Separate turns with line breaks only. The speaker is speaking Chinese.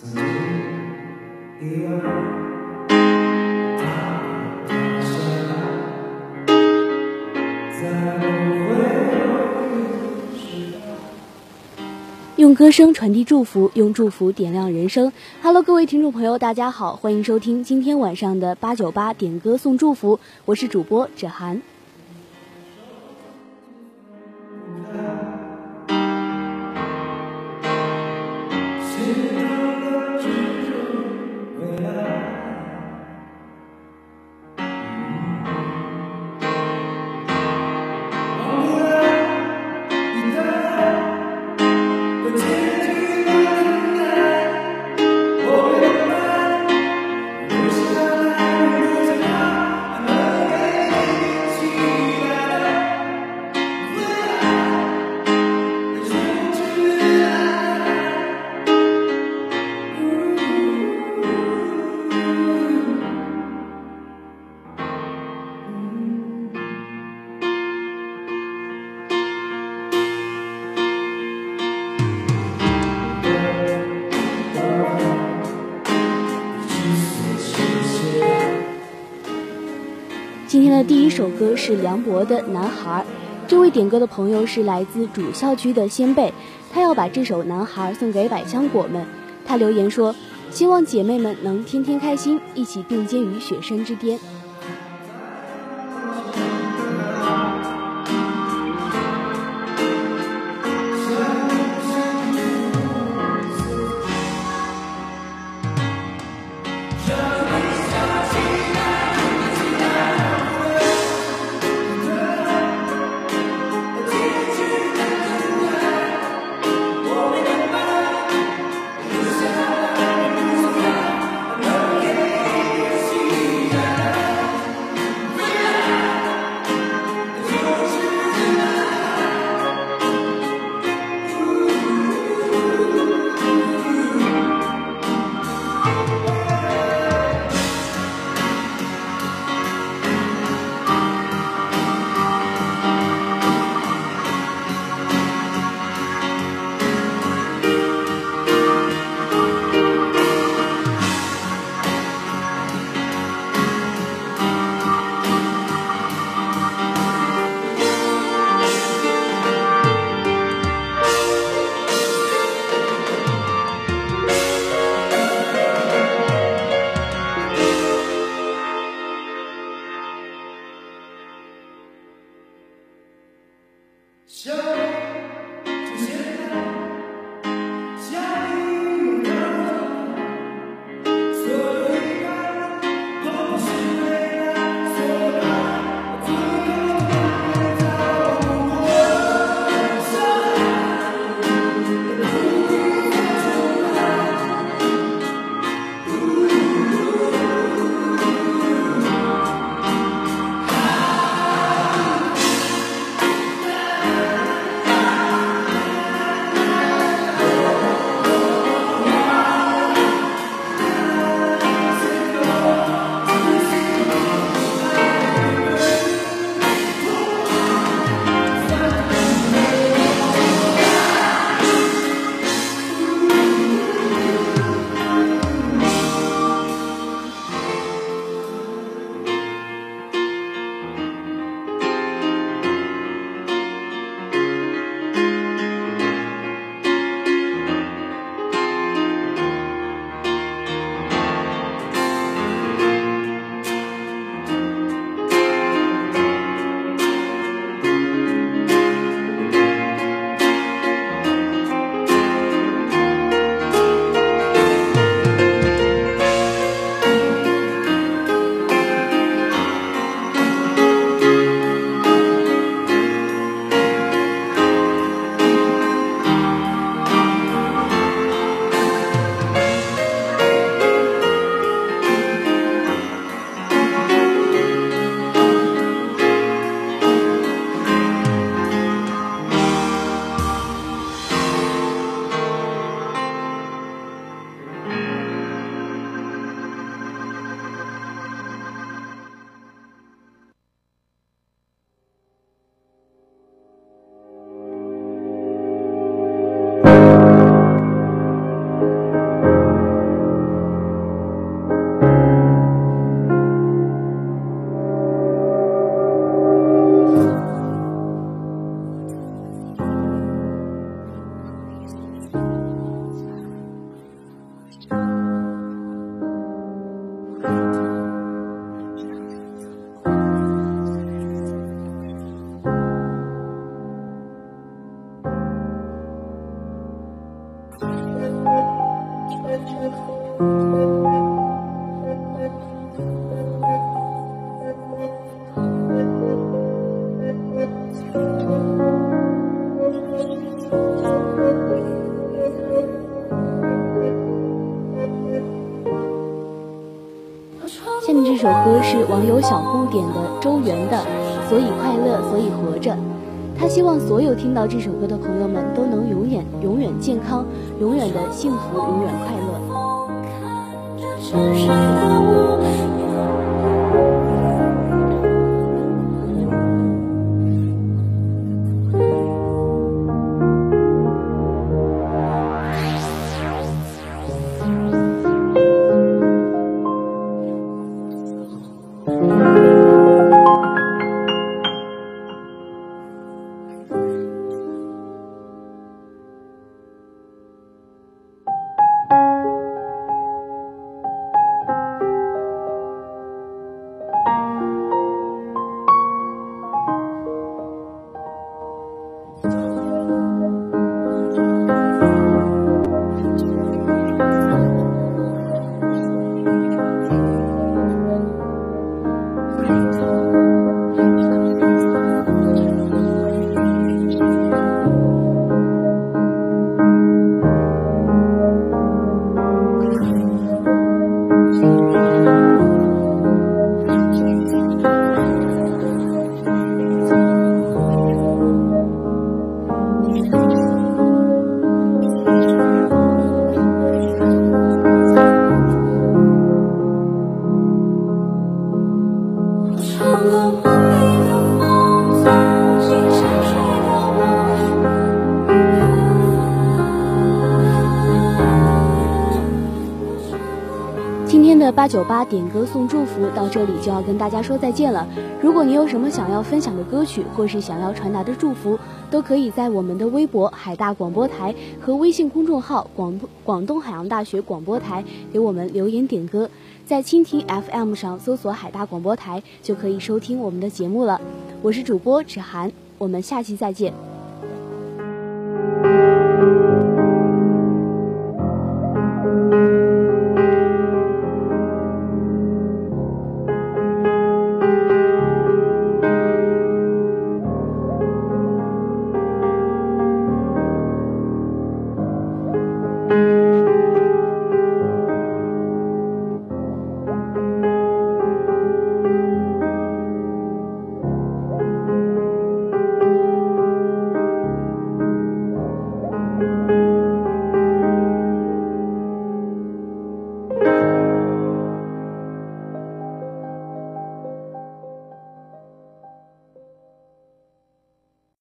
用歌声传递祝福，用祝福点亮人生。Hello，各位听众朋友，大家好，欢迎收听今天晚上的八九八点歌送祝福，我是主播芷涵。这首歌是梁博的《男孩》，这位点歌的朋友是来自主校区的先辈，他要把这首《男孩》送给百香果们。他留言说：“希望姐妹们能天天开心，一起并肩于雪山之巅。”网友小布点的周元的《所以快乐，所以活着》。他希望所有听到这首歌的朋友们都能永远、永远健康，永远的幸福，永远快乐。今天的八九八点歌送祝福到这里就要跟大家说再见了。如果你有什么想要分享的歌曲，或是想要传达的祝福，都可以在我们的微博海大广播台和微信公众号广广东海洋大学广播台给我们留言点歌。在蜻蜓 FM 上搜索海大广播台，就可以收听我们的节目了。我是主播芷涵，我们下期再见。